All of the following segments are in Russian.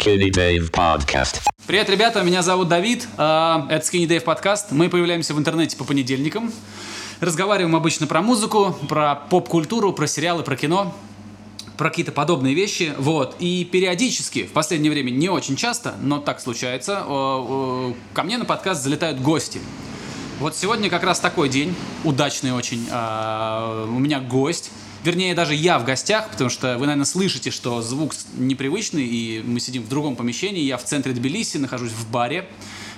Skinny Dave Podcast. Привет, ребята, меня зовут Давид, а, это Skinny Dave подкаст. Мы появляемся в интернете по понедельникам. Разговариваем обычно про музыку, про поп-культуру, про сериалы, про кино, про какие-то подобные вещи. Вот. И периодически, в последнее время не очень часто, но так случается, ко мне на подкаст залетают гости. Вот сегодня как раз такой день, удачный очень. А, у меня гость. Вернее, даже я в гостях, потому что вы, наверное, слышите, что звук непривычный, и мы сидим в другом помещении. Я в центре Тбилиси, нахожусь в баре,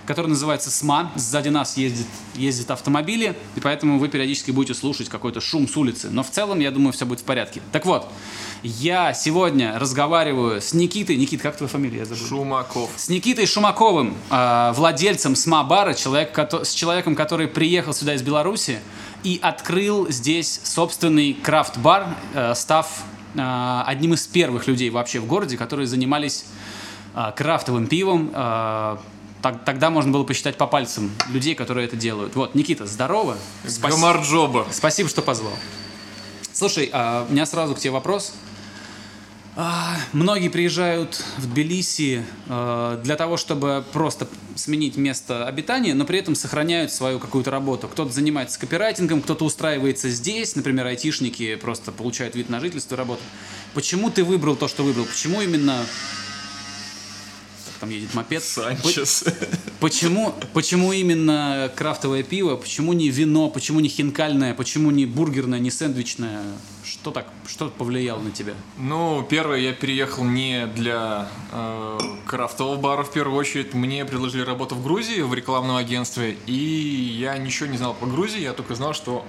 который называется СМА. Сзади нас ездит, ездят автомобили, и поэтому вы периодически будете слушать какой-то шум с улицы. Но в целом, я думаю, все будет в порядке. Так вот, я сегодня разговариваю с Никитой. Никит, как твоя фамилия? Я забыл. Шумаков. С Никитой Шумаковым, э, владельцем СМА-бара, человек, с человеком, который приехал сюда из Беларуси и открыл здесь собственный крафт-бар, э, став э, одним из первых людей вообще в городе, которые занимались э, крафтовым пивом. Так- тогда можно было посчитать по пальцам людей, которые это делают. Вот, Никита, здорово. Спаси- Гамарджоба. Спасибо, что позвал. Слушай, а, у меня сразу к тебе вопрос. А, Многие приезжают в Тбилиси э, для того, чтобы просто сменить место обитания, но при этом сохраняют свою какую-то работу. Кто-то занимается копирайтингом, кто-то устраивается здесь, например, айтишники просто получают вид на жительство и работу. Почему ты выбрал то, что выбрал? Почему именно... Там едет мопед. Санчес. Почему, почему именно крафтовое пиво? Почему не вино? Почему не хинкальное? Почему не бургерное, не сэндвичное? Что так, что повлияло на тебя? Ну, первое, я переехал не для э, крафтового бара в первую очередь. Мне предложили работу в Грузии в рекламном агентстве, и я ничего не знал по Грузии, я только знал, что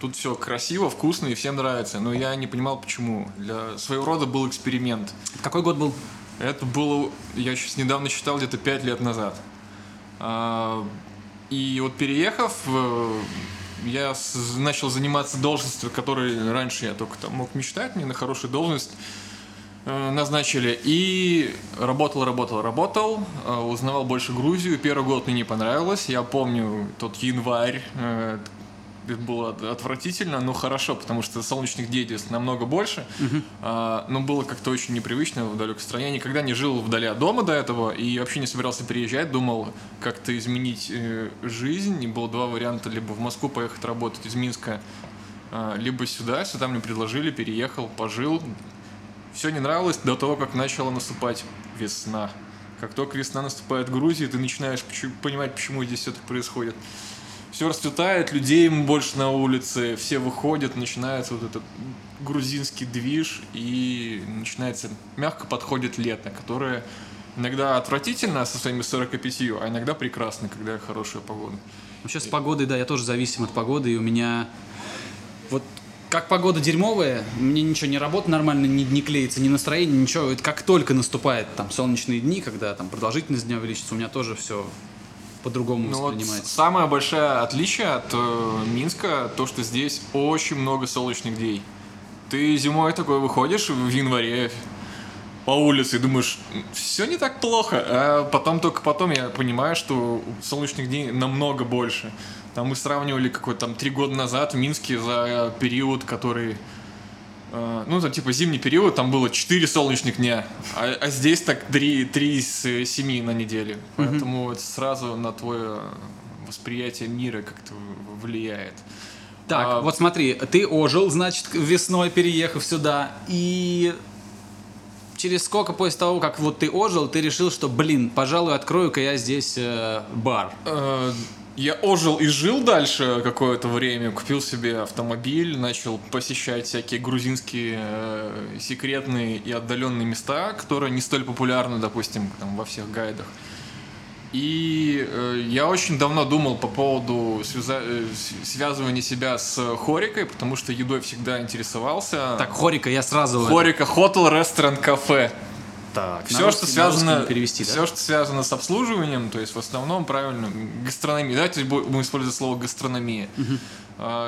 тут все красиво, вкусно и всем нравится. Но я не понимал, почему. Для своего рода был эксперимент. Какой год был? Это было, я сейчас недавно считал, где-то 5 лет назад. А, И вот переехав, э, я начал заниматься должностью, которой раньше я только там мог мечтать, мне на хорошую должность э, назначили. И работал, работал, работал, э, узнавал больше Грузию. Первый год мне не понравилось. Я помню тот январь, было от- отвратительно, но хорошо, потому что солнечных здесь намного больше. А, но было как-то очень непривычно в далекой стране. Я никогда не жил вдали от дома до этого и вообще не собирался переезжать. Думал как-то изменить э, жизнь. И было два варианта. Либо в Москву поехать работать из Минска, а, либо сюда. Сюда мне предложили, переехал, пожил. Все не нравилось до того, как начала наступать весна. Как только весна наступает в Грузии, ты начинаешь понимать, почему здесь все так происходит. Все расцветает, людей больше на улице, все выходят, начинается вот этот грузинский движ, и начинается, мягко подходит лето, которое иногда отвратительно со своими 45, а иногда прекрасно, когда хорошая погода. Вообще с погодой, да, я тоже зависим от погоды, и у меня вот как погода дерьмовая, мне ничего не работает нормально, не, не клеится, ни настроение, ничего. Это как только наступает там солнечные дни, когда там продолжительность дня увеличится, у меня тоже все по-другому Ну вот воспринимается. самое большое отличие от э, Минска, то, что здесь очень много солнечных дней. Ты зимой такой выходишь в январе по улице и думаешь, все не так плохо. А потом только потом я понимаю, что солнечных дней намного больше. Там мы сравнивали какой-то там три года назад в Минске за период, который ну, там, типа, зимний период, там было 4 солнечных дня, а, а здесь так 3, 3 из 7 на неделе. Поэтому это сразу на твое восприятие мира как-то влияет. Так, А, вот смотри, ты ожил, значит, весной переехав сюда, и через сколько после того, как вот ты ожил, ты решил, что, блин, пожалуй, открою-ка я здесь э, бар. Э, Я ожил и жил дальше какое-то время, купил себе автомобиль, начал посещать всякие грузинские э, секретные и отдаленные места, которые не столь популярны, допустим, там, во всех гайдах. И э, я очень давно думал по поводу связа- э, связывания себя с хорикой, потому что едой всегда интересовался. Так, Хорика, я сразу... Хорика, хотел, ресторан, кафе. Так, Все, что связано, перевести, все, да? что связано с обслуживанием, то есть в основном правильно гастрономия. Давайте бу- будем использовать слово гастрономия.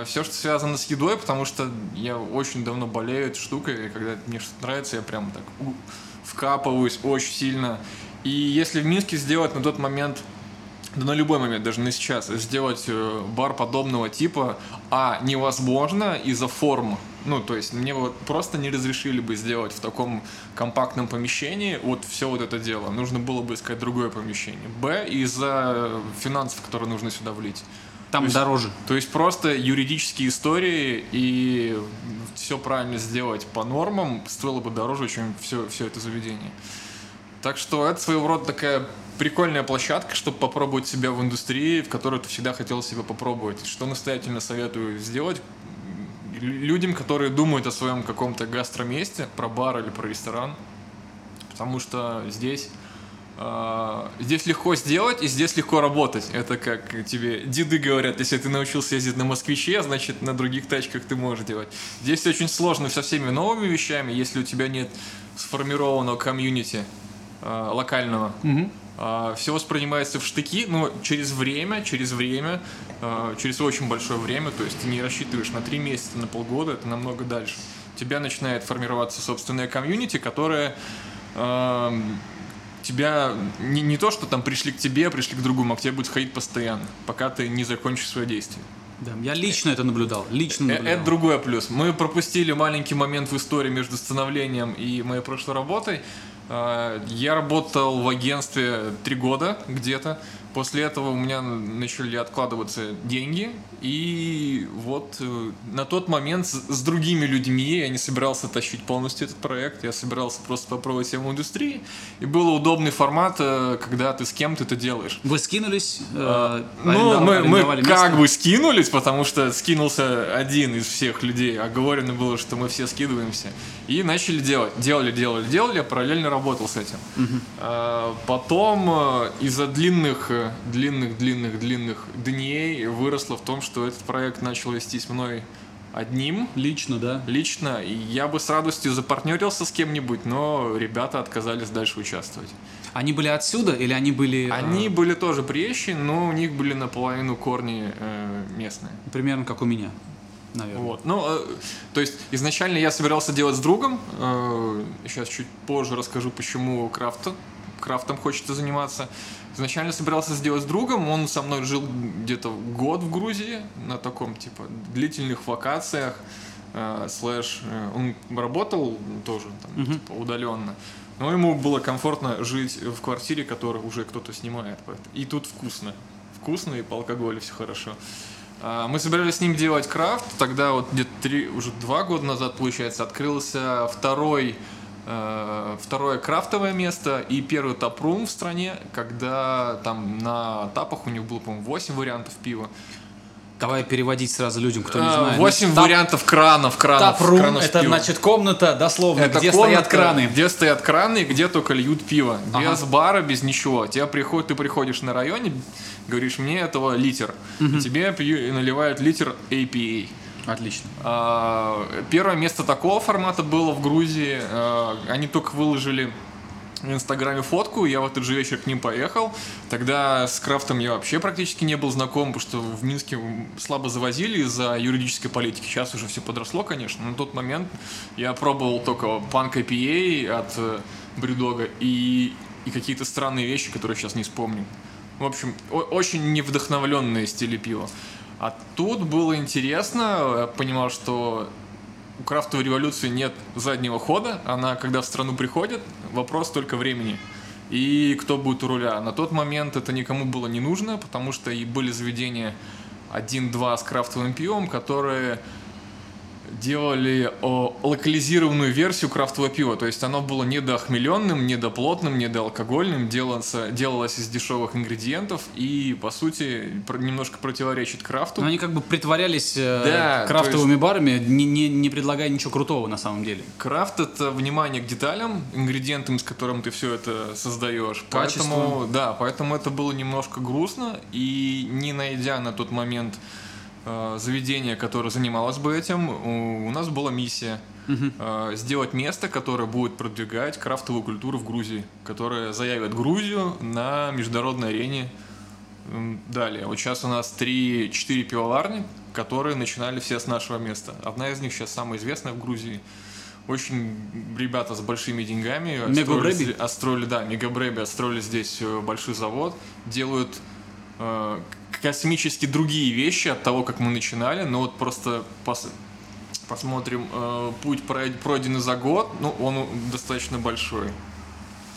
все, что связано с едой, потому что я очень давно болею этой штукой, и когда мне что-то нравится, я прям так вкапываюсь очень сильно. И если в Минске сделать на тот момент да на любой момент, даже на сейчас, сделать э, бар подобного типа, а невозможно из-за форм. Ну, то есть мне вот просто не разрешили бы сделать в таком компактном помещении вот все вот это дело. Нужно было бы искать другое помещение. Б, из-за финансов, которые нужно сюда влить. Там То есть- дороже. То есть просто юридические истории и все правильно сделать по нормам стоило бы дороже, чем все, все это заведение. Так что это своего рода такая прикольная площадка, чтобы попробовать себя в индустрии, в которой ты всегда хотел себя попробовать. Что настоятельно советую сделать людям, которые думают о своем каком-то гастроместе, про бар или про ресторан. Потому что здесь а, Здесь легко сделать и здесь легко работать. Это как тебе деды говорят, если ты научился ездить на москвиче, значит на других тачках ты можешь делать. Здесь очень сложно со всеми новыми вещами, если у тебя нет сформированного комьюнити а, локального. все воспринимается в штыки, но через время, через время, а, через очень большое время, то есть ты не рассчитываешь на три месяца, на полгода, это намного дальше. У тебя начинает формироваться собственная комьюнити, которая эм, тебя не, не то, что там пришли к тебе, а пришли к другому, а к тебе будет ходить постоянно, пока ты не закончишь свое действие. Да, я лично это наблюдал. Лично Э, наблюдал. Это другой плюс. Мы пропустили маленький момент в истории между становлением и моей прошлой работой. Э, Я работал в агентстве три года где-то. После этого у меня начали откладываться деньги. И вот э, на тот момент с, другими людьми я не собирался тащить полностью этот проект. Я собирался просто попробовать в индустрии. И был удобный формат, э, когда ты с кем-то это делаешь. Вы скинулись? э, Ну, арендовали- мы, мы как бы скинулись, потому что скинулся один из всех людей. Оговорено было, что мы все скидываемся. И начали делать. Делали, делали, делали, я параллельно работал с этим. А, Потом э, из-за длинных, длинных, длинных, длинных дней выросло в том, что этот проект начал вестись мной одним Лично, да. лично. И я бы с радостью запартнерился с кем-нибудь, но ребята отказались дальше участвовать. Они были отсюда или они были... э, Они были тоже приезжие, но у них были наполовину корни э, местные. примерно как у меня, наверное. Вот. Ну, э, то есть изначально я собирался делать с другом. э, сейчас чуть позже расскажу, почему крафта, крафтом хочется заниматься. Изначально собирался сделать с другом. Он со мной жил где-то год в Грузии на таком типа длительных вакациях. э, слэш, э, он работал тоже там, типа, удаленно. Но ему было комфортно жить в квартире, которую уже кто-то снимает. И тут вкусно. Вкусно, и по алкоголю все хорошо. А, Мы собирались с ним делать крафт. Тогда вот где-то три, уже два года назад, получается, открылся второй, второе крафтовое место и первый тапрум в стране, когда там на тапах у них было, по-моему, 8 вариантов пива. Давай переводить сразу людям, кто не А, знает. 8 Тап- вариантов кранов, кранов, Тапрум кранов это пивом. значит комната, дословно, Это где комната, стоят краны. Где стоят краны и где только льют пиво. Ага. Без бара, без ничего. Тебя приходит, ты приходишь на районе, говоришь, мне этого литр. И тебе пью- наливают литр APA. Отлично. А, Первое место такого формата было в Грузии. А, Они только выложили в Инстаграме фотку, я в этот же вечер к ним поехал. Тогда с крафтом я вообще практически не был знаком, потому что в Минске слабо завозили из-за юридической политики. Сейчас уже все подросло, конечно. Но на тот момент я пробовал только панк IPA от э, Брюдога и, и какие-то странные вещи, которые сейчас не вспомню. В общем, очень невдохновленные стили пива. А тут было интересно, я понимал, что у крафтовой революции нет заднего хода, она когда в страну приходит, вопрос только времени. И кто будет у руля. На тот момент это никому было не нужно, потому что и были заведения 1-2 с крафтовым пивом, которые делали о, локализированную версию крафтового пива. То есть оно было недоохмеленным, недоплотным, недоалкогольным, делалось, делалось из дешевых ингредиентов и, по сути, пр- немножко противоречит крафту. Но они как бы притворялись э, Да, крафтовыми барами, не, не, не предлагая ничего крутого на самом деле. Крафт это внимание к деталям, ингредиентам, с которым ты все это создаешь. Качество. Поэтому, да, поэтому это было немножко грустно. И не найдя на тот момент э, заведение, которое занималось бы этим, у, нас была миссия э, сделать место, которое будет продвигать крафтовую культуру в Грузии, которое заявит Грузию на международной арене Далее, вот сейчас у нас 3-4 пивоварни, которые начинали все с нашего места. Одна из них сейчас самая известная в Грузии. Очень ребята с большими деньгами. Мегабрэби? Отстроили, отстроили, да, Мегабрэби отстроили здесь э, большой завод. Делают э, космически другие вещи от того, как мы начинали. Но вот просто пос- посмотрим, э, путь прой- пройденный за год, ну, он достаточно большой.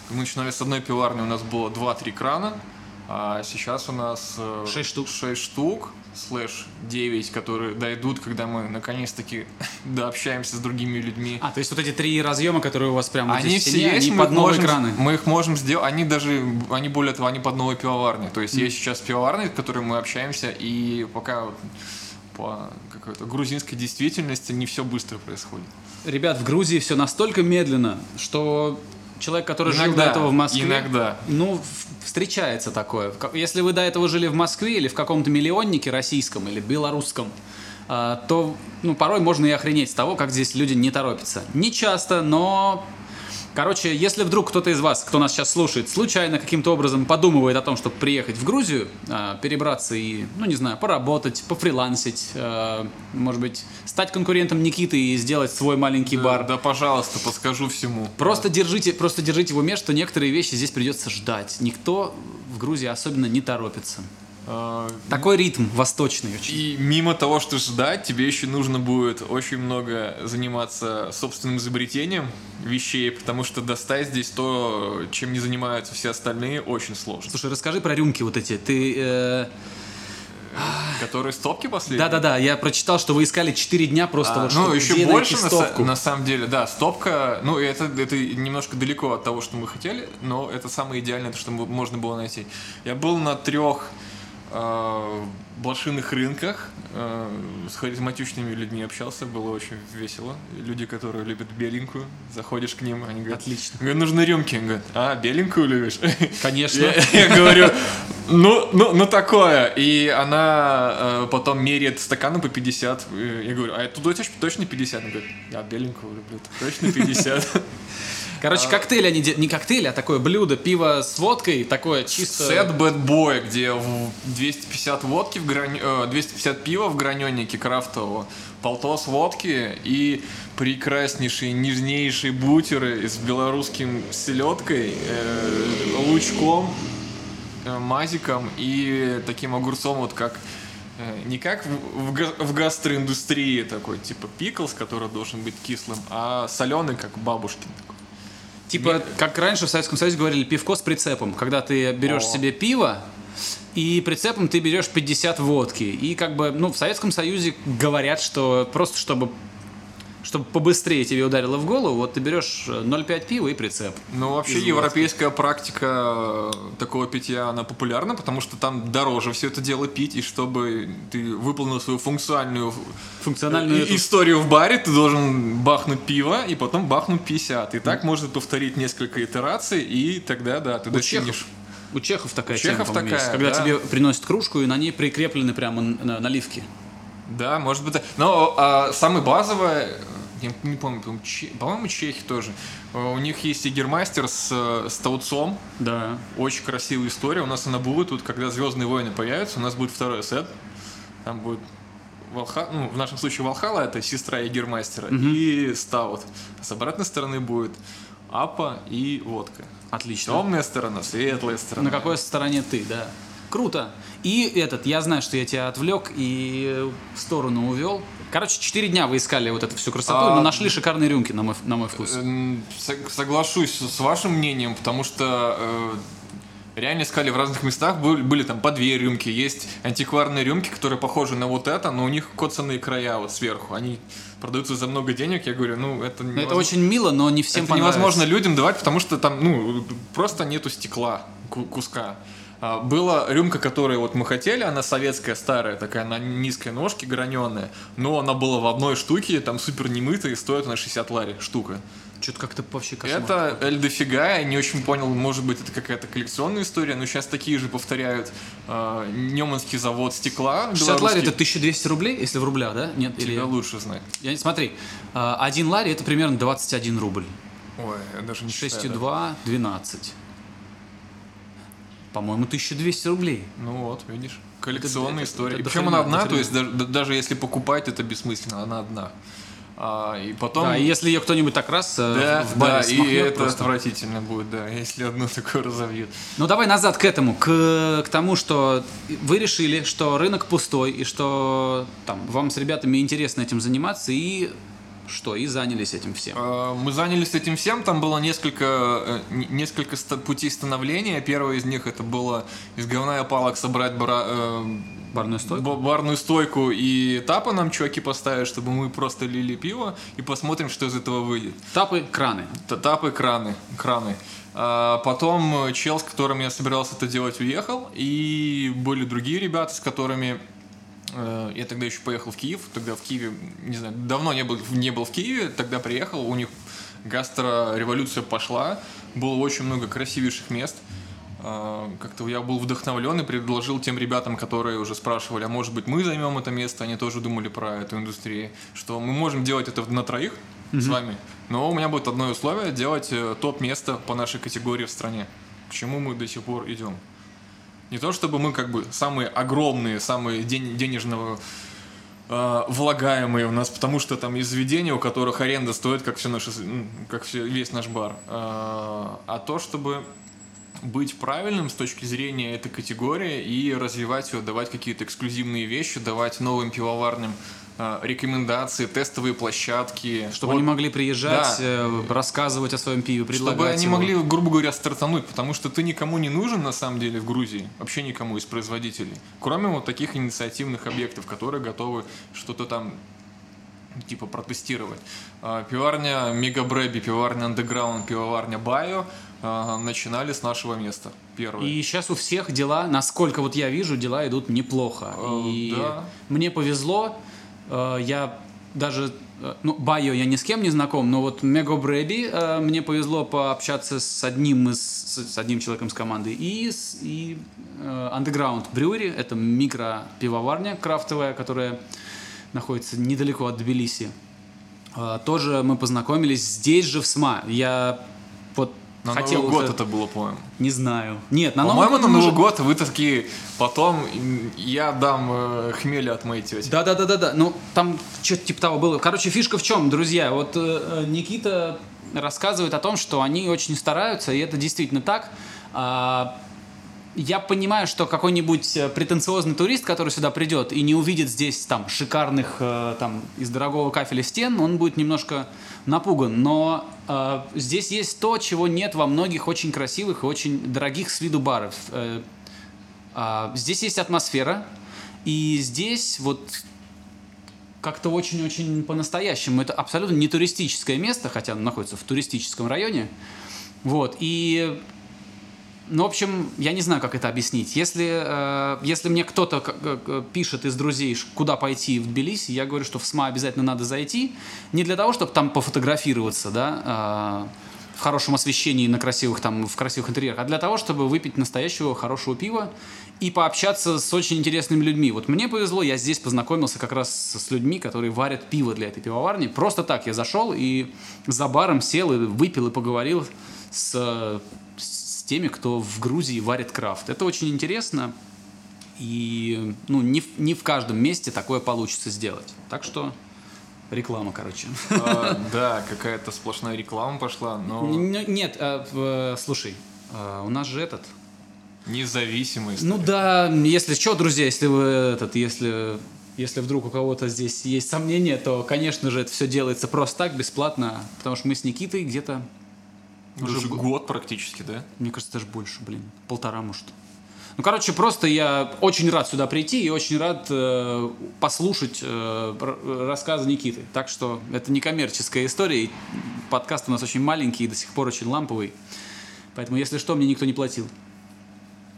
Мы начинали с одной пиварни, у нас было 2-3 крана, а сейчас у нас... э, Шесть штук. 6 штук, слэш 9, которые дойдут, когда мы наконец-таки дообщаемся с другими людьми. А, то есть вот эти три разъема, которые у вас прямо Они здесь все стене, есть, они мы под новые можем, краны. мы их можем сделать, они даже, они более того, они под новой пивоварней. То есть есть сейчас пивоварни, с которыми мы общаемся, и пока вот по какой-то грузинской действительности не все быстро происходит. Ребят, в Грузии все настолько медленно, что человек, который жил Иногда, до этого в Москве, иногда. ну, встречается такое. Если вы до этого жили в Москве или в каком-то миллионнике российском или белорусском, а, то ну, порой можно и охренеть с того, как здесь люди не торопятся. Не часто, но... Короче, если вдруг кто-то из вас, кто нас сейчас слушает, случайно каким-то образом подумывает о том, чтобы приехать в Грузию, а, перебраться и, ну не знаю, поработать, пофрилансить, а, может быть, стать конкурентом Никиты и сделать свой маленький бар, Да, пожалуйста, подскажу всему. Просто держите, просто держите в уме, что некоторые вещи здесь придется ждать. Никто в Грузии особенно не торопится. А, Такой ритм восточный очень. И мимо того, что ждать, тебе еще нужно будет очень много заниматься собственным изобретением вещей, потому что достать здесь то, чем не занимаются все остальные, очень сложно. Слушай, расскажи про рюмки вот эти. Ты... э, Которые стопки последние? Да-да-да, я прочитал, что вы искали 4 дня просто А, вот, ну, еще больше, на, стопку. на самом деле, да, стопка, ну, это, это немножко далеко от того, что мы хотели, но это самое идеальное, то, что мо- можно было найти. Я был на трех э, блошиных рынках, э, с харизматичными людьми общался, было очень весело. Люди, которые любят беленькую, заходишь к ним, они говорят, Отлично. говорят, нужны рюмки. Они говорят, а, беленькую любишь? Конечно. Я, я говорю, ну, ну, ну такое. И она э, потом меряет стаканы по 50. И Я говорю, а это точно 50? Она говорит, я беленькую люблю, точно 50. Короче, коктейль они де- не коктейль, а такое блюдо, пиво с водкой, такое чисто... Сет Boy, где в 250 водки в грани... э, 250 пива в граненнике крафтового, полтос водки и прекраснейшие, нежнейшие бутеры с белорусским селедкой, э, лучком, э, мазиком и таким огурцом, вот как не как в, в в гастроиндустрии такой, типа пиклс, который должен быть кислым, а соленый, как бабушкин такой. Типа, как раньше в Советском Союзе говорили, пивко с прицепом. Когда ты берешь О. себе пиво, и прицепом ты берешь 50 водки. И как бы, ну, в Советском Союзе говорят, что просто чтобы чтобы побыстрее тебе ударило в голову, вот ты берешь э, 0,5 пива и прицеп. Ну, вообще, европейская практика э, такого питья, она популярна, потому что там дороже все это дело пить, и чтобы ты выполнил свою функциональную Функциональную и- эту- историю в баре, ты должен бахнуть пиво, и потом бахнуть 50. И так можно повторить несколько итераций, и тогда, да, ты достигнешь. у чехов такая У чехов тема, по-моему, есть, такая, когда да. тебе приносят кружку, и на ней прикреплены прямо на- наливки. Да, может быть. Но а, самое базовое, я не помню, по-моему, Че- по-моему, чехи тоже. Э, У них есть Игермастер с, э, с таутцом, Да. Очень красивая история. У нас она будет тут, когда Звездные войны появятся, у нас будет второй сет. Там будет Волха... ну, в нашем случае Валхала это сестра Егермастера и Стаут. А с обратной стороны будет Апа и водка. Отлично. Темная сторона, светлая сторона. На какой стороне ты, да. Круто. И этот, я знаю, что я тебя отвлек и э, в сторону увел. Короче, 4 дня вы искали вот эту всю красоту, А, но нашли шикарные рюмки, на мой, на мой вкус. Сог- Соглашусь с вашим мнением, потому что э, реально искали в разных местах, были, были там по две рюмки, есть антикварные рюмки, которые похожи на вот это, но у них коцанные края вот сверху, они продаются за много денег, я говорю, ну это Это невозможно. очень мило, но не всем это невозможно людям давать, потому что там, ну, просто нету стекла, ку- куска. А, Была рюмка, которую вот мы хотели, она советская, старая, такая на низкой ножке, граненая, но она была в одной штуке, там супер немытая, и стоит она 60 лари штука. Что-то как-то вообще кошмар. Это эль дофига, я не очень понял, может быть, это какая-то коллекционная история, но сейчас такие же повторяют э, Неманский завод стекла. 60 лари это 1200 рублей, если в рублях, да? Нет, или... Тебя лучше знать. Я не смотри, а, один лари это примерно 21 рубль. Ой, я даже не 6,2 12. По-моему, 1200 рублей. Ну вот, видишь. Коллекционная Это- история. это И причем она одна, то есть даже, да- даже если покупать, это бессмысленно, она одна. А, и потом... Да, и если ее кто-нибудь так раз э, Да, в баре да, и это просто. отвратительно будет, да, если одну такую разовьют. Ну давай назад к этому, к, к тому, что вы решили, что рынок пустой, и что там вам с ребятами интересно этим заниматься, и что, и занялись этим всем. Э, Мы занялись этим всем, там было несколько, э, несколько путей становления. Первый из них это было из говна и палок собрать бара- э, Барную стойку? ба- барную стойку и тапы нам чуваки поставят, чтобы мы просто лили пиво и посмотрим, что из этого выйдет. Тапы, краны. Тапы, краны, краны. А потом чел, с которым я собирался это делать, уехал, и были другие ребята, с которыми я тогда еще поехал в Киев, тогда в Киеве, не знаю, давно не был, не был в Киеве, тогда приехал, у них гастро-революция пошла, было очень много красивейших мест. А, Как-то я был вдохновлен и предложил тем ребятам, которые уже спрашивали, а может быть мы займем это место, они тоже думали про эту индустрию, что мы можем делать это на троих с вами, но у меня будет одно условие делать э, топ-место по нашей категории в стране, к чему мы до сих пор идем. Не то чтобы мы как бы самые огромные, самые ден- денежного э, влагаемые у нас, потому что там есть у которых аренда стоит, как все наши, как все, весь наш бар. Э, а то, чтобы быть правильным с точки зрения этой категории и развивать ее, давать какие-то эксклюзивные вещи, давать новым пивоварням э, рекомендации, тестовые площадки. Чтобы Вот они могли приезжать, Да. э, рассказывать о своем пиве, предлагать чтобы они его. могли, грубо говоря, стартануть, потому что ты никому не нужен на самом деле в Грузии, вообще никому из производителей, кроме вот таких инициативных объектов, которые готовы что-то там типа протестировать. А, Пиварня Мегабрэби, пиварня Underground, пивоварня Байо начинали с нашего места. Первые. И сейчас у всех дела, насколько вот я вижу, дела идут неплохо. Э, И да. мне повезло, э, я даже, э, ну, Байо я ни с кем не знаком, но вот Мега Брэби э, мне повезло пообщаться с одним из, с одним человеком с команды. И, с- и э, Underground Brewery, это микро-пивоварня крафтовая, которая находится недалеко от Тбилиси. Тоже мы познакомились здесь же в СМА. Я вот на хотел Новый год уже- это было, по-моему. Не знаю. Нет, на Новый По-моему, год на Новый уже- год вы такие, потом я дам э, хмеля от моей тети. Да, да, да, да, да. Ну, там что-то типа того было. Короче, фишка в чем, друзья? Вот э, э, Никита рассказывает о том, что они очень стараются, и это действительно так. А, я понимаю, что какой-нибудь э, претенциозный турист, который сюда придет и не увидит здесь там шикарных э, там из дорогого кафеля стен, он будет немножко напуган. Но э, здесь есть то, чего нет во многих очень красивых и очень дорогих с виду баров. Э, а, здесь есть атмосфера, и здесь вот как-то очень-очень по-настоящему. Это абсолютно не туристическое место, хотя оно находится в туристическом районе. Вот, и... Ну, в общем, я не знаю, как это объяснить. Если, э, если мне кто-то пишет из друзей, куда пойти в Тбилиси, я говорю, что в СМА обязательно надо зайти. Не для того, чтобы там пофотографироваться, да, э, в хорошем освещении, на красивых, там, в красивых интерьерах, а для того, чтобы выпить настоящего хорошего пива и пообщаться с очень интересными людьми. Вот мне повезло, я здесь познакомился как раз с людьми, которые варят пиво для этой пивоварни. Просто так я зашел и за баром сел и выпил и поговорил с теми, кто в Грузии варит крафт. Это очень интересно. И ну, не, в- не в каждом месте такое получится сделать. Так что реклама, короче. А, Да, какая-то сплошная реклама пошла, но Нет, а, слушай, а, у нас же этот. независимость. Ну да, если что, друзья, если вы этот, если если вдруг у кого-то здесь есть сомнения, то, конечно же, это все делается просто так, бесплатно, потому что мы с Никитой где-то, Уже уже го- год практически, да? мне кажется, даже больше, блин, полтора, может. Ну, короче, просто я очень рад сюда прийти и очень рад э, послушать э, рассказы Никиты. Так что это не коммерческая история. и Подкаст у нас очень маленький и до сих пор очень ламповый. Поэтому, если что, мне никто не платил.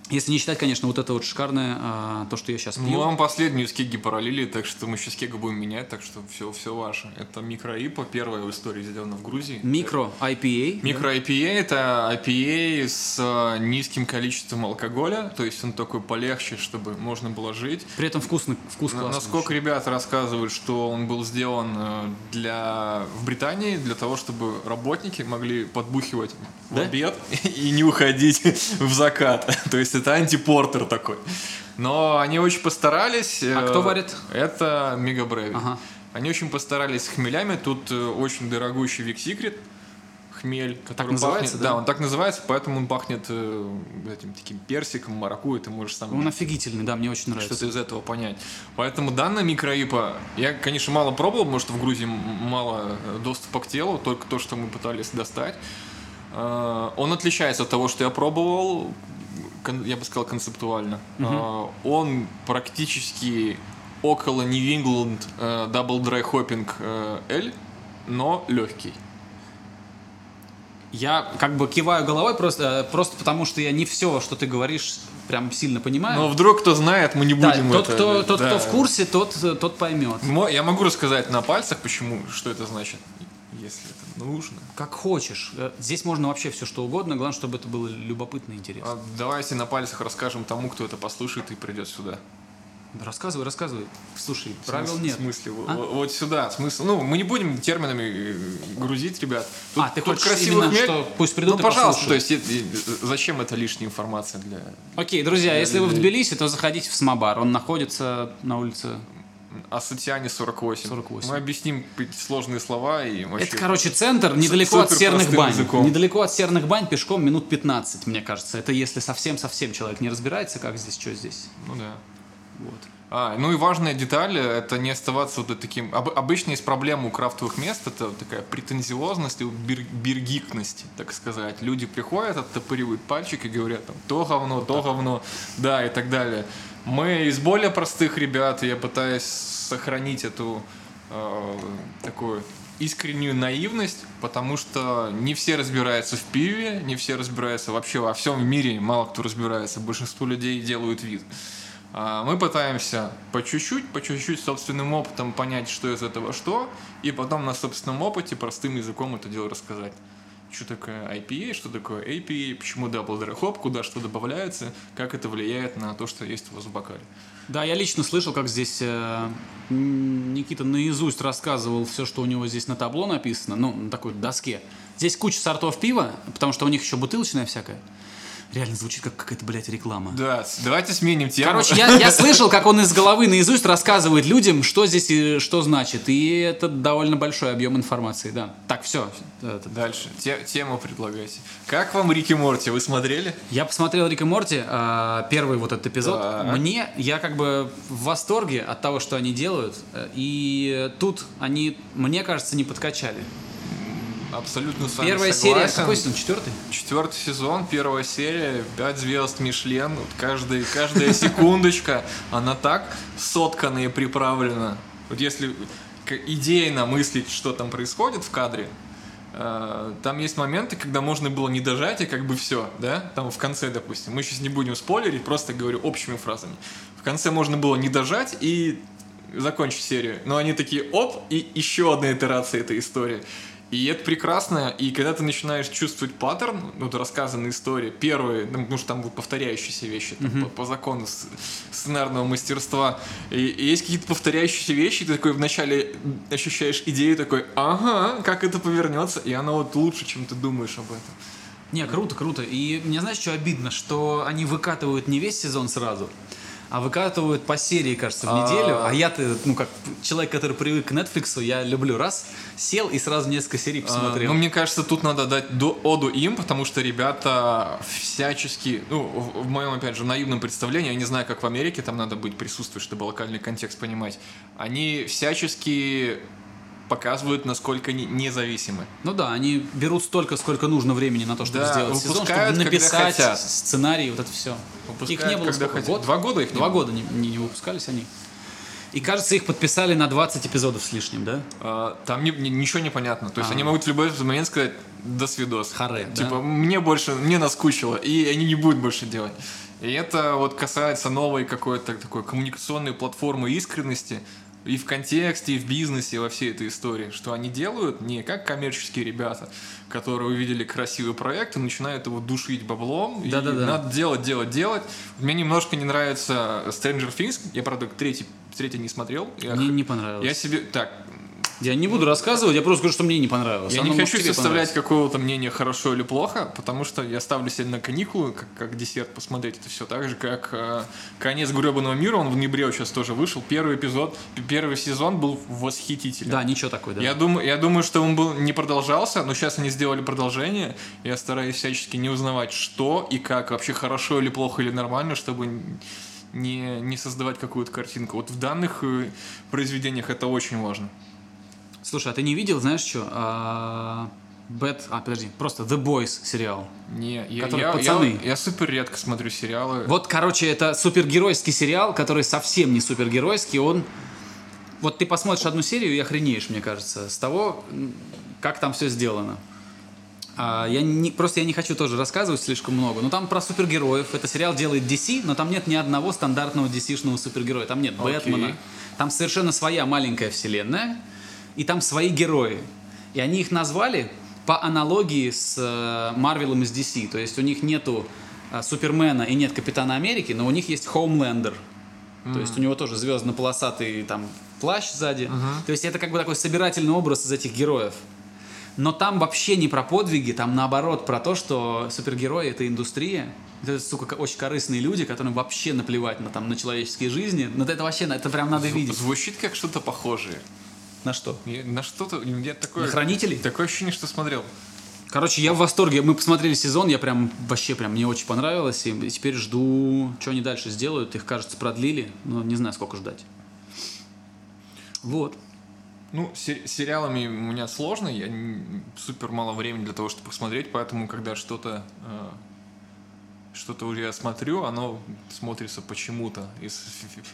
Если не считать, конечно, вот это вот шикарное, а, то, что я сейчас пью. Мы вам последнюю с кеги параллели, так что мы сейчас кегу будем менять, так что все, все ваше. Это микро-ипа, первая в истории сделана в Грузии. Микро IPA. Микро IPA это IPA с э, низким количеством алкоголя, то есть он такой полегче, чтобы можно было жить. При этом вкусно, вкус классный. Насколько ребята рассказывают, что он был сделан э, для в Британии для того, чтобы работники могли подбухивать в Да? обед и не уходить в закат. То есть это антипортер такой. Но они очень постарались. А э, кто варит? Это Мегабрэви. Ага. Они очень постарались с хмелями. Тут э, очень дорогущий Вик Секрет хмель, который называется, пахнет, да? да? он так называется, поэтому он пахнет э, этим таким персиком, маракуйей, ты можешь сам Он офигительный, да, мне очень нравится. что-то из этого понять. Поэтому данная микроипа, я, конечно, мало пробовал, потому что в Грузии мало доступа к телу, только то, что мы пытались достать. Э, Он отличается от того, что я пробовал, я бы сказал, концептуально. Э, Он практически около New England э, Double Dry Hopping э, L, но легкий. Я как бы киваю головой просто, просто потому, что я не все, что ты говоришь, прям сильно понимаю. Но вдруг кто знает, мы не Да, будем тот, это- кто, тот, да. кто в курсе, тот, тот поймет. Я могу рассказать на пальцах, почему, что это значит, если это нужно. Как хочешь. Э, Здесь можно вообще все что угодно, главное, чтобы это было любопытно и интересно. А давайте на пальцах расскажем тому, кто это послушает и придет сюда. Рассказывай, рассказывай. Слушай, В правил смысле- нет. В смысле, А? вот, сюда. Смысл. Ну, мы не будем терминами э, грузить, ребят. Тут, А, ты тут хочешь красивый именно, хмель. что пусть придут Ну, и пожалуйста, то послушают. есть э, э, зачем это лишняя информация для Окей, друзья, если вы в Тбилиси, то заходите в Смобар. Он находится на улице... Асутиане 48. 48. Мы объясним сложные слова и вообще... Это, короче, центр недалеко от серных бань. языком. Недалеко от серных бань пешком минут 15, мне кажется. Это если совсем-совсем человек не разбирается, как здесь, что здесь. Ну да. Вот. А, ну и важная деталь, это не оставаться вот таким... об- обычно есть проблема у крафтовых мест, это вот такая претензиозность и бир- биргикность, так сказать. Люди приходят, оттопыривают пальчик и говорят там то говно, то говно, да, и так далее. Мы из более простых ребят, я пытаюсь сохранить эту э, такую искреннюю наивность, потому что не все разбираются в пиве, не все разбираются вообще во всем мире, мало кто разбирается, большинство людей делают вид. Мы пытаемся по чуть-чуть, по чуть-чуть собственным опытом понять, что из этого что, и потом на собственном опыте простым языком это дело рассказать. Что такое IPA, что такое APA, почему Double Dry Hop, куда что добавляется, как это влияет на то, что есть у вас в бокале. Да, я лично слышал, как здесь э, Никита наизусть рассказывал все, что у него здесь на табло написано, ну, на такой доске. Здесь куча сортов пива, потому что у них еще бутылочное всякое. Реально звучит как какая-то, блядь, реклама. Да, давайте сменим тему. Короче, я, я слышал, как он из головы наизусть рассказывает людям, что здесь и что значит. И это довольно большой объем информации, да. Так, все. Дальше. Те- тему предлагайте. Как вам Рики Морти? Вы смотрели? Я посмотрел Рик и Морти, а, первый вот этот эпизод. Так. Мне, я как бы в восторге от того, что они делают. э, И тут они, мне кажется, не подкачали. Абсолютно с вами Первая согласен. серия, какой сезон? Четвертый? Четвертый сезон, первая серия, 5 звезд Мишлен. Вот каждый, каждая секундочка, она так соткана и приправлена. Вот если идейно мыслить, что там происходит в кадре, э, там есть моменты, когда можно было не дожать, и как бы все, да? Там в конце, допустим. Мы сейчас не будем спойлерить, просто говорю общими фразами. В конце можно было не дожать и закончить серию. Но они такие, оп, и еще одна итерация этой истории. И это прекрасно, и когда ты начинаешь чувствовать паттерн, ну, вот рассказанная история, первые, ну, потому что там будут повторяющиеся вещи, там, по, по закону сценарного мастерства, и, и есть какие-то повторяющиеся вещи, ты такой вначале ощущаешь идею, такой, ага, как это повернется, и оно вот лучше, чем ты думаешь об этом. Не, круто, круто. И мне знаешь, что обидно? Что они выкатывают не весь сезон сразу, а выкатывают по серии, кажется, в А. неделю. А я-то, ну, как человек, который привык к Netflix, я люблю раз, сел и сразу несколько серий А, посмотрел. Ну, мне кажется, тут надо дать до- оду им, потому что ребята всячески, ну, в, в моем, опять же, наивном представлении, я не знаю, как в Америке, там надо быть присутствовать, чтобы локальный контекст понимать, они всячески показывают, насколько они независимы. Ну да, они берут столько, сколько нужно времени на то, чтобы Да, сделать сезон, чтобы написать хотят. сценарий, вот это все. Их Выпускают, не было сколько? хотят. Год? Два года их не Два было. года не, не, не выпускались они. И кажется, их подписали на 20 эпизодов с лишним, да? А, Там не- не- ничего не понятно. То есть А. они могут в любой момент сказать «до свидос». Харе, да? Типа, мне больше, мне наскучило, и они не будут больше делать. И это вот касается новой какой-то такой коммуникационной платформы искренности и в контексте, и в бизнесе, и во всей этой истории. Что они делают не как коммерческие ребята, которые увидели красивый проект и начинают его душить баблом. и Да-да-да. надо делать, делать, делать. Мне немножко не нравится Stranger Things. Я, правда, третий, третий не смотрел. Я Мне не понравилось. я себе... Так, Я не буду рассказывать, я просто скажу, что мне не понравилось. Я Оно не хочу составлять какого-то мнения хорошо или плохо, потому что я ставлю себе на каникулы, как, как десерт посмотреть это все так же, как э, конец гребаного мира, он в ноябре вот сейчас тоже вышел. Первый эпизод, первый сезон был восхитительный. Да, ничего такое, да. Я думаю, я думаю, что он был не продолжался, но сейчас они сделали продолжение. Я стараюсь всячески не узнавать, что и как, вообще хорошо или плохо или нормально, чтобы не, не создавать какую-то картинку. Вот в данных э, произведениях это очень важно. Слушай, а ты не видел, знаешь что? А, Bad... А, подожди, просто The Boys сериал. Не, я, Которые я, пацаны. я, я супер редко смотрю сериалы. Вот, короче, это супергеройский сериал, который совсем не супергеройский. Он... Вот ты посмотришь одну серию и охренеешь, мне кажется, с того, как там все сделано. А, я не, просто я не хочу тоже рассказывать слишком много. Но там про супергероев. Это сериал делает DC, но там нет ни одного стандартного DC-шного супергероя. Там нет Окей. Бэтмена. Там совершенно своя маленькая вселенная. И там свои герои. И они их назвали по аналогии с э, Марвелом из DC. То есть у них нету э, Супермена и нет Капитана Америки, но у них есть Хоумлендер. То есть у него тоже звездно-полосатый там плащ сзади. То есть это как бы такой собирательный образ из этих героев. Но там вообще не про подвиги, там наоборот про то, что супергерои это индустрия. Это, сука, очень корыстные люди, которым вообще наплевать на, там, на человеческие жизни. Но это вообще, это прям надо видеть. Звучит как что-то похожее. На что? Я- на что-то, я такое... На хранителей? Такое ощущение, что смотрел. Короче, я в восторге. Мы посмотрели сезон, я прям вообще прям мне очень понравилось. И теперь жду, что они дальше сделают. Их, кажется, продлили, но не знаю, сколько ждать. Вот. Ну, се- сериалами у меня сложно, я супер мало времени для того, чтобы посмотреть, поэтому, когда что-то э, что-то уже я смотрю, оно смотрится почему-то из,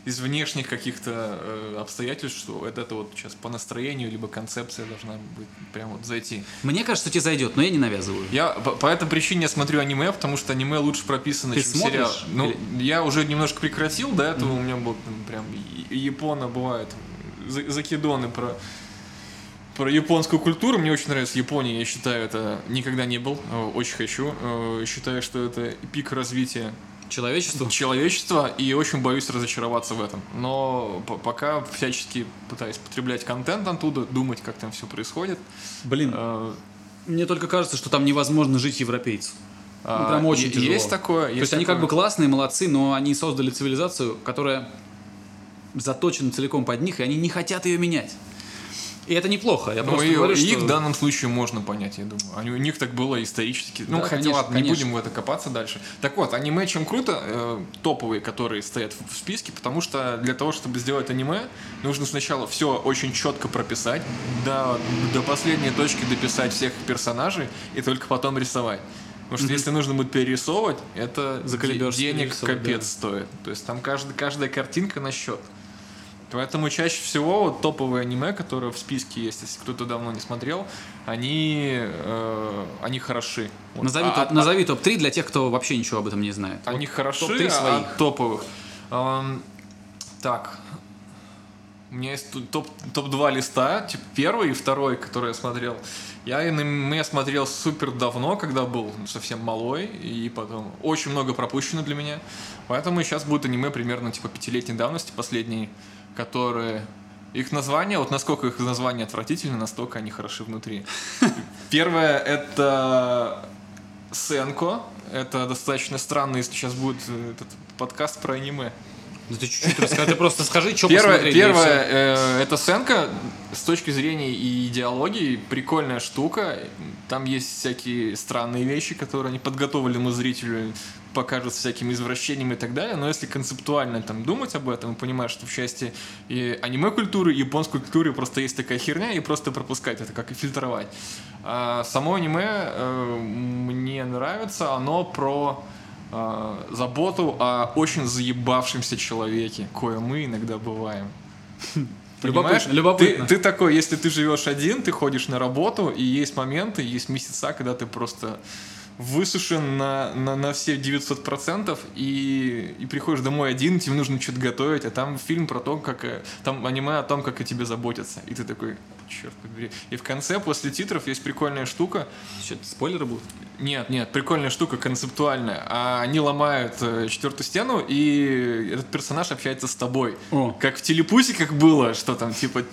из внешних каких-то э, обстоятельств, что это, это вот сейчас по настроению, либо концепция должна быть прям вот зайти. Мне кажется, тебе зайдет, но я не навязываю. Я по, по этой причине я смотрю аниме, потому что аниме лучше прописано, Ты чем смотришь? сериал. Ну, Или- я уже немножко прекратил, до этого у меня был прям япона бывает за- закидоны про про японскую культуру. Мне очень нравится Япония, я считаю, это никогда не был, э, очень хочу. Э, Считаю, что это пик развития Человечеству? человечества и очень боюсь разочароваться в этом. Но пока всячески пытаюсь потреблять контент оттуда, думать, как там все происходит. Блин, Э, мне только кажется, что там невозможно жить европейцу. Ну, а, прям очень тяжело. Есть такое. То есть они как бы классные, молодцы, но они создали цивилизацию, которая заточена целиком под них, и они не хотят ее менять. И это неплохо. Я Ну, просто и, говорю, и что... их в данном случае можно понять, я думаю. Они, у них так было исторически. Ну, Да, хотя конечно, ладно, не конечно. будем в это копаться дальше. Так вот, аниме чем круто, э, топовые, которые стоят в, в списке, потому что для того, чтобы сделать аниме, нужно сначала все очень четко прописать, до, до последней точки дописать всех персонажей и только потом рисовать. Потому что если нужно будет перерисовывать, это денег капец да. стоит. То есть там каждый, каждая картинка на счет. Поэтому чаще всего вот топовые аниме, которые в списке есть, если кто-то давно не смотрел, они, э, они хороши. Назови, А- топ, а- назови топ-3 для тех, кто вообще ничего об этом не знает. Они Вот хороши, топ-3 а своих. от топовых. Эм, так. У меня есть топ, топ-2 листа, типа первый и второй, который я смотрел. Я аниме смотрел супер давно, когда был совсем малой, и потом очень много пропущено для меня. Поэтому сейчас будет аниме примерно типа пятилетней давности, последние, которые... Их название, вот насколько их название отвратительно, настолько они хороши внутри. Первое это Сенко. Это достаточно странно, если сейчас будет э, этот подкаст про аниме. Да ты чуть-чуть расскажи, ты просто скажи, что Первое, первое э, это Сенка с точки зрения и идеологии прикольная штука. Там есть всякие странные вещи, которые они подготовленному зрителю покажут всякими извращениями и так далее. Но если концептуально там думать об этом и понимать, что в части и аниме-культуры, и японской культуры просто есть такая херня, и просто пропускать это, как и фильтровать. А само аниме э, мне нравится, оно про э, заботу о очень заебавшемся человеке, кое мы иногда бываем. Понимаешь? Любопытно, любопытно. Ты, ты такой, если ты живешь один, ты ходишь на работу, и есть моменты, есть месяца, когда ты просто высушен на, на, на все 900% и, и приходишь домой один, тебе нужно что-то готовить, а там фильм про то, как... э, Там аниме о том, как о тебе заботятся. И ты такой, черт побери. И в конце, после титров, есть прикольная штука. Что, спойлеры будут? Нет, нет, прикольная штука, концептуальная. А Они ломают э, четвертую стену, и этот персонаж общается с тобой. О. Как в телепусиках было, что там, типа,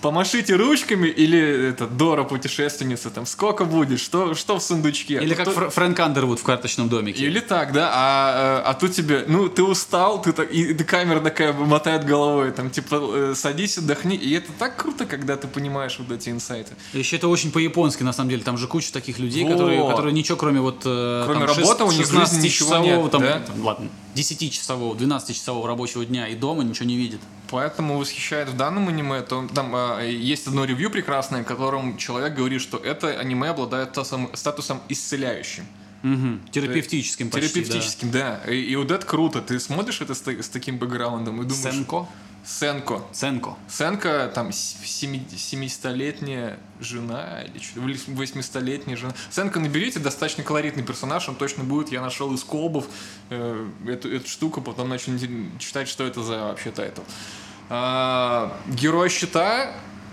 помашите ручками, или это Дора путешественница, там, сколько будет, что, что в сундучке. Или как Кто- Фр- Фрэнк Андервуд в карточном домике. Или так, да, а, э, а тут тебе, ну, ты устал, ты так, и, и камера такая мотает головой, там, типа, э, садись, отдохни, и это так круто, когда ты понимаешь вот эти инсайты. Еще это очень по-японски, на самом деле. Там же куча таких людей, Вот. которые, которые ничего, кроме вот... э, Кроме там, работы, у них в жизни ничего 16-часового, нет, там, да? там, ладно, 10-часового, 12-часового рабочего дня и дома ничего не видит. Поэтому восхищает в данном аниме, то там а, есть одно ревью прекрасное, в котором человек говорит, что это аниме обладает статусом, статусом исцеляющим. Мгм. Терапевтическим почти, терапевтическим, да. И, и вот это круто. Ты смотришь это с, с таким бэкграундом и да. думаешь... Сенко? Сенко. Сенко. Сенка, там, с- семи- 70-летняя жена или что 80-летняя жена. Сенка наберите, достаточно колоритный персонаж, он точно будет. Я нашел из колбов э, эту, эту штуку, потом начал читать, что это за вообще title. А, Герой щита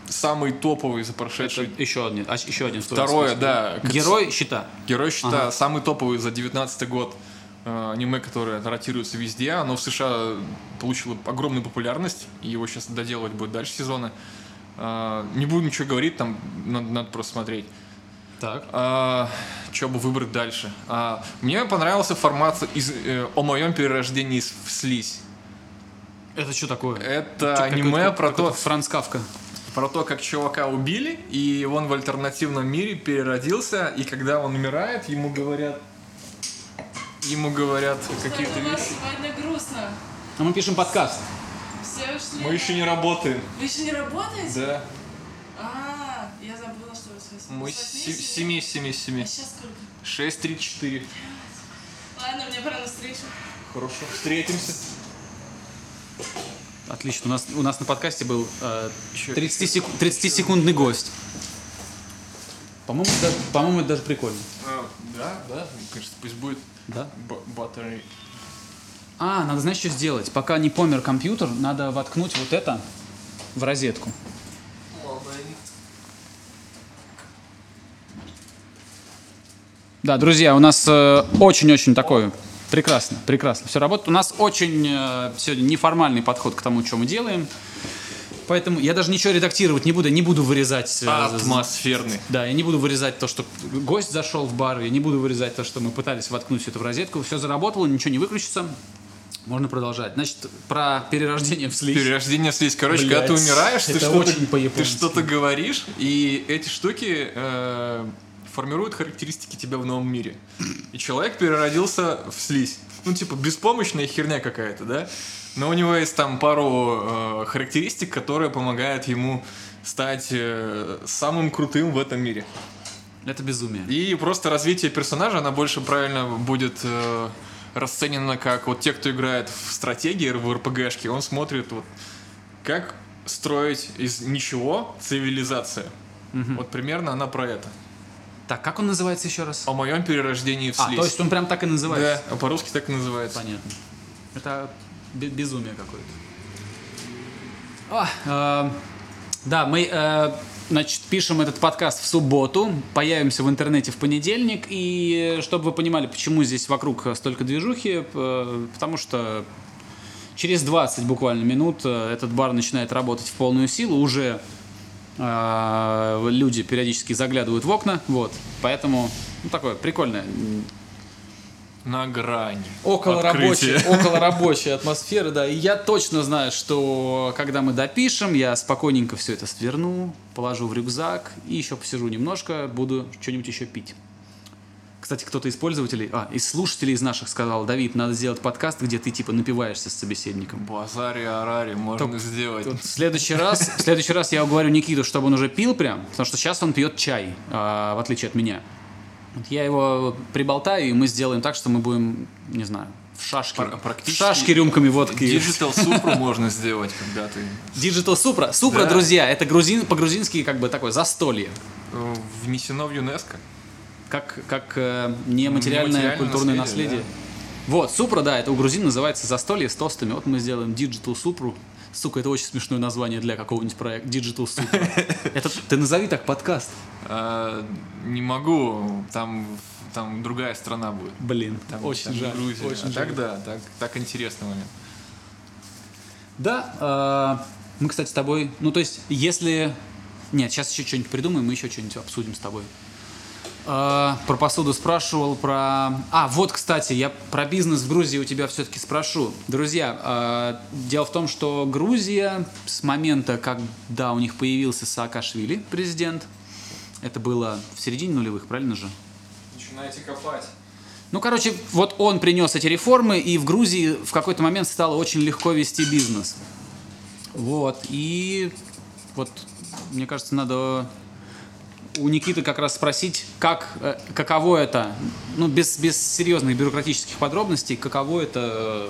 самый топовый за Это прошедший... еще один, а, еще один. Второе, да. Герой щита. Герой щита Ага. самый топовый за 19 год аниме, которое ротируется везде. Оно в США получило огромную популярность, и его сейчас доделывать будет дальше сезона. Э, не буду ничего говорить, там надо, надо просто смотреть. Так. что бы выбрать дальше? А, мне понравился формат из, э, о моем перерождении в слизь. Это что такое? Это Чё, аниме какой-то- про то, какой-то Франц Кавка. про то, как чувака убили, и он в альтернативном мире переродился, и когда он умирает, ему говорят, ему говорят какие-то вещи. сегодня грустно. А мы пишем подкаст. Все ушли. Мы еще не работаем. Вы еще не работаете? Да. А, я забыла, что вы с. Мы С с восьми, се- с семи, семи, семи. А сейчас сколько? Шесть, три, четыре. Ладно, мне пора на встречу. Хорошо. Встретимся. Отлично. У нас, у нас на подкасте был э, Чё? 30, секу- 30-секундный гость. По-моему, даже, по-моему, это даже прикольно. А, да, да. Конечно, пусть будет Да? battery. А, надо, знаешь, что сделать? Пока не помер компьютер, надо воткнуть вот это в розетку. Да, друзья, у нас э, очень-очень такой прекрасно, прекрасно все работает. У нас очень э, сегодня неформальный подход к тому, что мы делаем. Поэтому я даже ничего редактировать не буду, я не буду вырезать. э, Атмосферный. да, я не буду вырезать то, что гость зашел в бар, я не буду вырезать то, что мы пытались воткнуть это в розетку. Все заработало, ничего не выключится. Можно продолжать. Значит, про перерождение в слизь. Перерождение в слизь. Короче, Блядь, когда ты умираешь, ты что-то, ты что-то говоришь, и эти штуки э, формируют характеристики тебя в новом мире. И человек переродился в слизь. Ну, типа, беспомощная херня какая-то, да? Но у него есть там пару э, характеристик, которые помогают ему стать э, самым крутым в этом мире. Это безумие. И просто развитие персонажа, она больше правильно будет э, расценена как вот те, кто играет в стратегии, в РПГшки, он смотрит вот как строить из ничего цивилизацию. Вот примерно она про это. Так, как он называется еще раз? О моем перерождении в А, слизь. то есть он прям так и да, называется? а по-русски так и называется. Понятно. Это безумие какое-то. А, э, да, мы, э, значит, пишем этот подкаст в субботу, появимся в интернете в понедельник, и чтобы вы понимали, почему здесь вокруг столько движухи, э, потому что через 20 буквально минут э, этот бар начинает работать в полную силу, уже э, люди периодически заглядывают в окна, вот, поэтому, ну, такое прикольное, На грани. около рабочей, около рабочей атмосферы, да. И я точно знаю, что когда мы допишем, я спокойненько все это сверну, положу в рюкзак и еще посижу немножко, буду что-нибудь еще пить. Кстати, кто-то из пользователей, а, из слушателей из наших сказал, Давид, надо сделать подкаст, где ты типа напиваешься с собеседником. Базари, арари, можно Только- сделать. Вот в следующий раз, в следующий раз я уговорю Никиту, чтобы он уже пил прям, потому что сейчас он пьет чай, а, в отличие от меня. Вот я его приболтаю, и мы сделаем так, что мы будем, не знаю, в шашки, Пр- в практически шашки рюмками водки. Digital супру можно сделать, когда ты Digital Supra. Supra, Да. друзья, это грузин, по-грузински как бы такое застолье. э, внесено в ЮНЕСКо. Как, как э, нематериальное Нематериальное культурное наследие, наследие. Вот, Супра, да, это у грузин называется застолье с тостами. Вот мы сделаем Digital Supra. Сука, это очень смешное название для какого-нибудь проекта. Digital Super. Это ты назови так подкаст. А, не могу, там, там другая страна будет. Блин, Там, очень там жаль. Грузия. Очень а жаль. так да, так, так интересно момент. Да, а, мы, кстати, с тобой... Ну, то есть, если... Нет, сейчас еще что-нибудь придумаем, мы еще что-нибудь обсудим с тобой. А, про посуду спрашивал, про... А, вот, кстати, я про бизнес в Грузии у тебя все-таки спрошу. Друзья, а, дело в том, что Грузия с момента, когда у них появился Саакашвили, президент, это было в середине нулевых, правильно же? Начинаете копать. Ну, короче, вот он принес эти реформы, и в Грузии в какой-то момент стало очень легко вести бизнес. Вот, и вот, мне кажется, надо у Никиты как раз спросить, как, э, каково это, ну, без, без серьезных бюрократических подробностей, каково это э,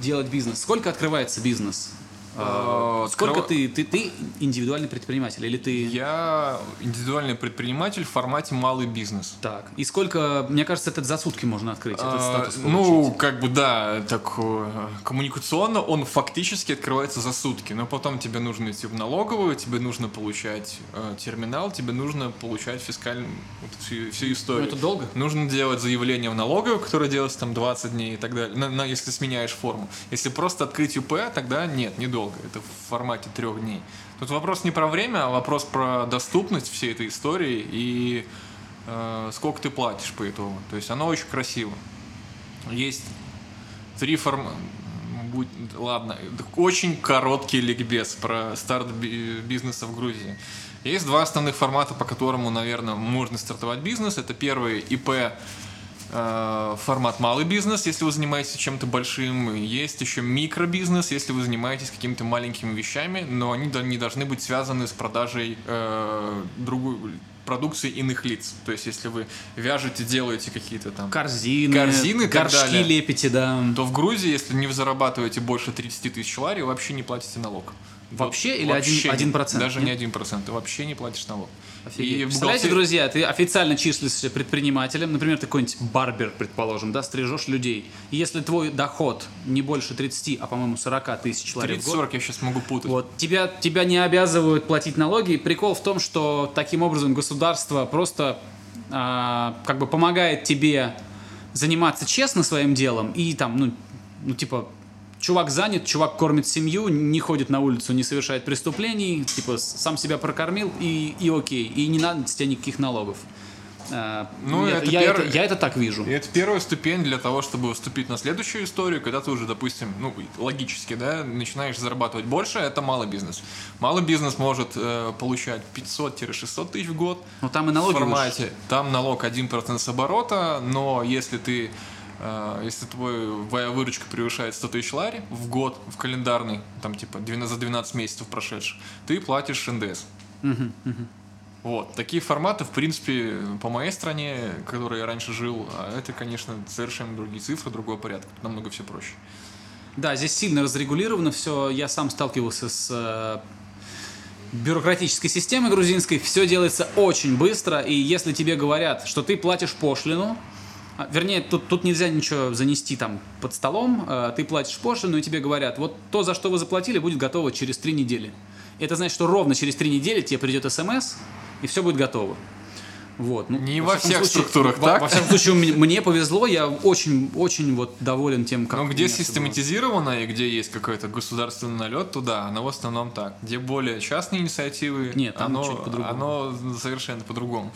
делать бизнес. Сколько открывается бизнес? А, Сколько ты, ты, ты индивидуальный предприниматель или ты... Я индивидуальный предприниматель в формате малый бизнес. Так. И сколько, мне кажется, это за сутки можно открыть, этот А, статус ну, как бы да, так э, коммуникационно он фактически открывается за сутки, но потом тебе нужно идти в налоговую, тебе нужно получать э, терминал, тебе нужно получать фискальную всю, всю историю. Ну, это долго? Нужно делать заявление в налоговую, которое делается там 20 дней и так далее, на, на- если сменяешь форму. Если просто открыть УП, тогда нет, недолго, это в формате трех дней. Тут вопрос не про время, а вопрос про доступность всей этой истории и э, сколько ты платишь по итогу. То есть оно очень красиво. Есть три форма... Будь... Ладно, очень короткий ликбез про старт би- бизнеса в Грузии. Есть два основных формата, по которому, наверное, можно стартовать бизнес. Это первый ИП формат малый бизнес, если вы занимаетесь чем-то большим. Есть еще микробизнес, если вы занимаетесь какими-то маленькими вещами, но они не должны быть связаны с продажей э, другой продукции иных лиц. То есть, если вы вяжете, делаете какие-то там Корзины, Корзины горшки далее. лепите, да. то в Грузии, если не зарабатываете больше 30 тысяч лари, вообще не платите налог. Вообще Вот или вообще один- 1%, Даже нет? не один процент, ты вообще не платишь налог. Офигеть. И Представляете, бухгалтер- друзья, ты официально числишься предпринимателем, например, ты какой-нибудь барбер, предположим, да, стрижешь людей. И если твой доход не больше 30, а, по-моему, 40 тысяч в год, 30-40 я сейчас могу путать. вот, тебя, тебя не обязывают платить налоги. Прикол в том, что таким образом государство просто а, как бы помогает тебе заниматься честно своим делом и там, ну, ну, типа, чувак занят, чувак кормит семью, не ходит на улицу, не совершает преступлений, типа, сам себя прокормил и, и окей, и не надо с тебя никаких налогов. А, Ну, я, это я первый- это, я это так вижу. И это первая ступень для того, чтобы вступить на следующую историю, когда ты уже, допустим, ну, логически, да, начинаешь зарабатывать больше, это малый бизнес. Малый бизнес может э, получать 500-600 тысяч в год. Но там и в налоги выше. формате. Там налог 1% с оборота, но если ты э, если твоя выручка превышает 100 тысяч лари в год, в календарный, там типа 12 за 12 месяцев прошедших, ты платишь НДС. Вот. Такие форматы, в принципе, по моей стране, в которой я раньше жил, а это, конечно, совершенно другие цифры, другой порядок. Намного все проще. Да, здесь сильно разрегулировано все. Я сам сталкивался с э, бюрократической системой грузинской. Все делается очень быстро. И если тебе говорят, что ты платишь пошлину, а, вернее, тут, тут нельзя ничего занести там под столом, э, ты платишь пошлину, и тебе говорят, вот то, за что вы заплатили, будет готово через три недели. Это значит, что ровно через три недели тебе придет смс, и все будет готово. Вот. Ну, Не во всяком всех случае, структурах во- так. Во всяком случае, мне, повезло, я очень, очень вот доволен тем, как Но у где было. систематизировано и где есть какой-то государственный налет, туда, оно в основном так. Где более частные инициативы, Нет, оно, оно совершенно по-другому.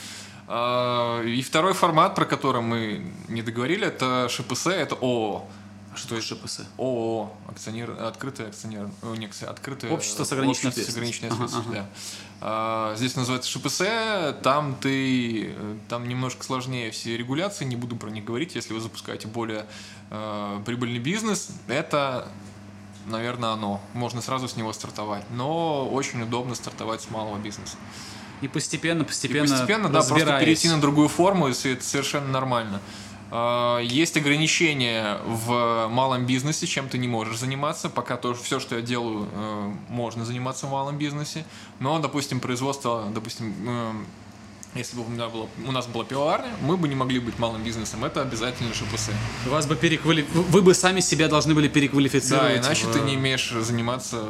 А, И второй формат, про который мы не договорили, это ШПС, это ООО. Что это ШПС? ООО, акционер, открытое акционер, не, открытое Общество с ограниченной общество с ограниченной ответственностью. ответственностью, да. А, Здесь называется ШПС, там ты, э, там немножко сложнее все регуляции, не буду про них говорить, если вы запускаете более э, прибыльный бизнес, это, наверное, оно, можно сразу с него стартовать, но очень удобно стартовать с малого бизнеса. И постепенно, И постепенно, постепенно, да, просто перейти на другую форму, и это совершенно нормально. А, Есть ограничения в малом бизнесе, чем ты не можешь заниматься. Пока то, все, что я делаю, э, можно заниматься в малом бизнесе. Но, допустим, производство, допустим, э, Если бы у, меня было, у нас была пивоварня, мы бы не могли быть малым бизнесом. Это обязательно ШПС. Вас бы переквали... Вы бы сами себя должны были переквалифицировать. Да, иначе в- ты не имеешь заниматься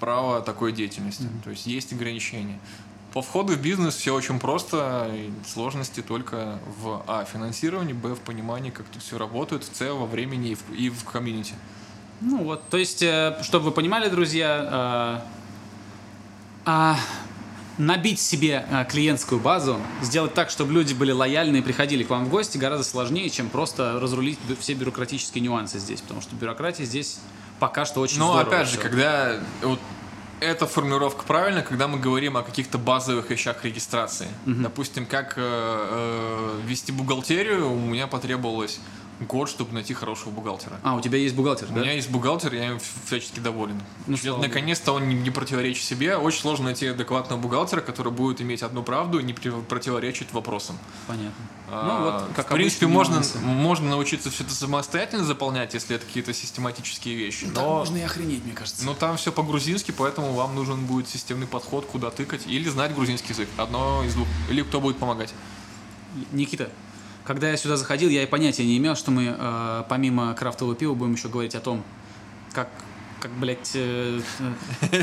право такой деятельности. То есть есть ограничения. По входу в бизнес все очень просто, сложности только в А. финансировании, Б. в понимании, как тут все работает, в С. во времени и в, и в комьюнити. Ну вот, то есть, э, чтобы вы понимали, друзья, э, а, набить себе э, клиентскую базу, сделать так, чтобы люди были лояльны и приходили к вам в гости, гораздо сложнее, чем просто разрулить все бюрократические нюансы здесь, потому что бюрократия здесь пока что очень Но здорово опять же, всё. когда вот эта формулировка правильная, когда мы говорим о каких-то базовых вещах регистрации. Допустим, как э, э, вести бухгалтерию, у меня потребовалось год, чтобы найти хорошего бухгалтера. А, у тебя есть бухгалтер, У да? меня есть бухгалтер, я им всячески доволен. Ну, Я- слава богу. Наконец-то он не, не противоречит себе. Очень сложно найти адекватного бухгалтера, который будет иметь одну правду и не при- противоречить вопросам. Понятно. А, ну вот, как в принципе, обычно, можно, нюансы. можно научиться все это самостоятельно заполнять, если это какие-то систематические вещи. Так Но, можно и охренеть, мне кажется. но там все по-грузински, поэтому вам нужен будет системный подход, куда тыкать, или знать грузинский язык. Одно из двух. Или кто будет помогать. Никита, когда я сюда заходил, я и понятия не имел, что мы э, помимо крафтового пива будем еще говорить о том, как, как блядь, э,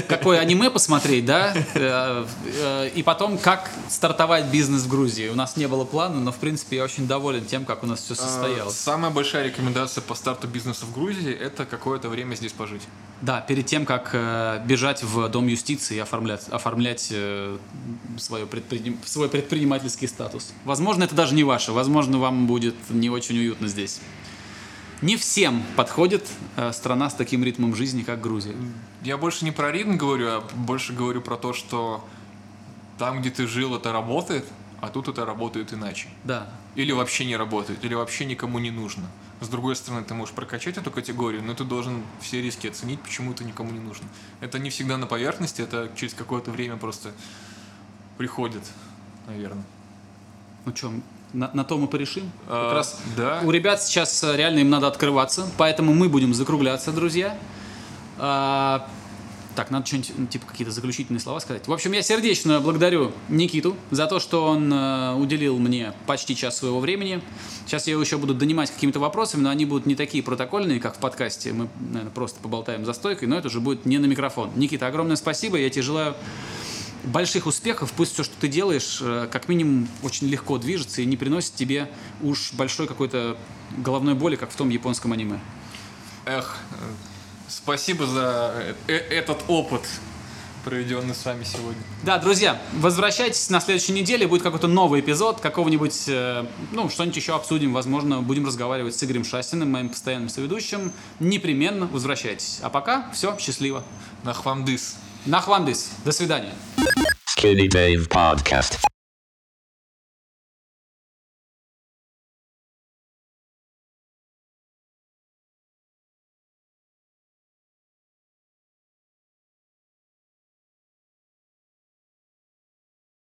какое аниме посмотреть, да, Э, э, и потом, как стартовать бизнес в Грузии. У нас не было плана, но, в принципе, я очень доволен тем, как у нас все Э, состоялось. Самая большая рекомендация по старту бизнеса в Грузии – это какое-то время здесь пожить. Да, перед тем, как э, бежать в Дом юстиции и оформлять, оформлять э, свое предприним- свой предпринимательский статус. Возможно, это даже не ваше. Возможно, вам будет не очень уютно здесь. Не всем подходит э, страна с таким ритмом жизни, как Грузия. Я больше не про ритм говорю, а больше говорю про то, что там, где ты жил, это работает, а тут это работает иначе. Да. Или вообще не работает, или вообще никому не нужно. С другой стороны, ты можешь прокачать эту категорию, но ты должен все риски оценить, почему это никому не нужно. Это не всегда на поверхности, это через какое-то время просто приходит, наверное. Ну что, на, на то мы порешим? А, как раз да. у ребят сейчас э, реально им надо открываться, поэтому мы будем закругляться, друзья. А, так, надо что-нибудь, ну, типа какие-то заключительные слова сказать. В общем, я сердечно благодарю Никиту за то, что он э, уделил мне почти час своего времени. Сейчас я его еще буду донимать какими-то вопросами, но они будут не такие протокольные, как в подкасте. Мы, наверное, просто поболтаем за стойкой, но это уже будет не на микрофон. Никита, огромное спасибо, я тебе желаю больших успехов. Пусть все, что ты делаешь, э, как минимум очень легко движется и не приносит тебе уж большой какой-то головной боли, как в том японском аниме. Эх, спасибо за э- э- этот опыт, проведенный с вами сегодня. Да, друзья, возвращайтесь на следующей неделе, будет какой-то новый эпизод, какого-нибудь, э, ну, что-нибудь еще обсудим, возможно, будем разговаривать с Игорем Шастиным, моим постоянным соведущим. Непременно возвращайтесь. А пока все, счастливо. Нахвамдыс. Нахвандыс. До свидания. Skinny Dave Podcast.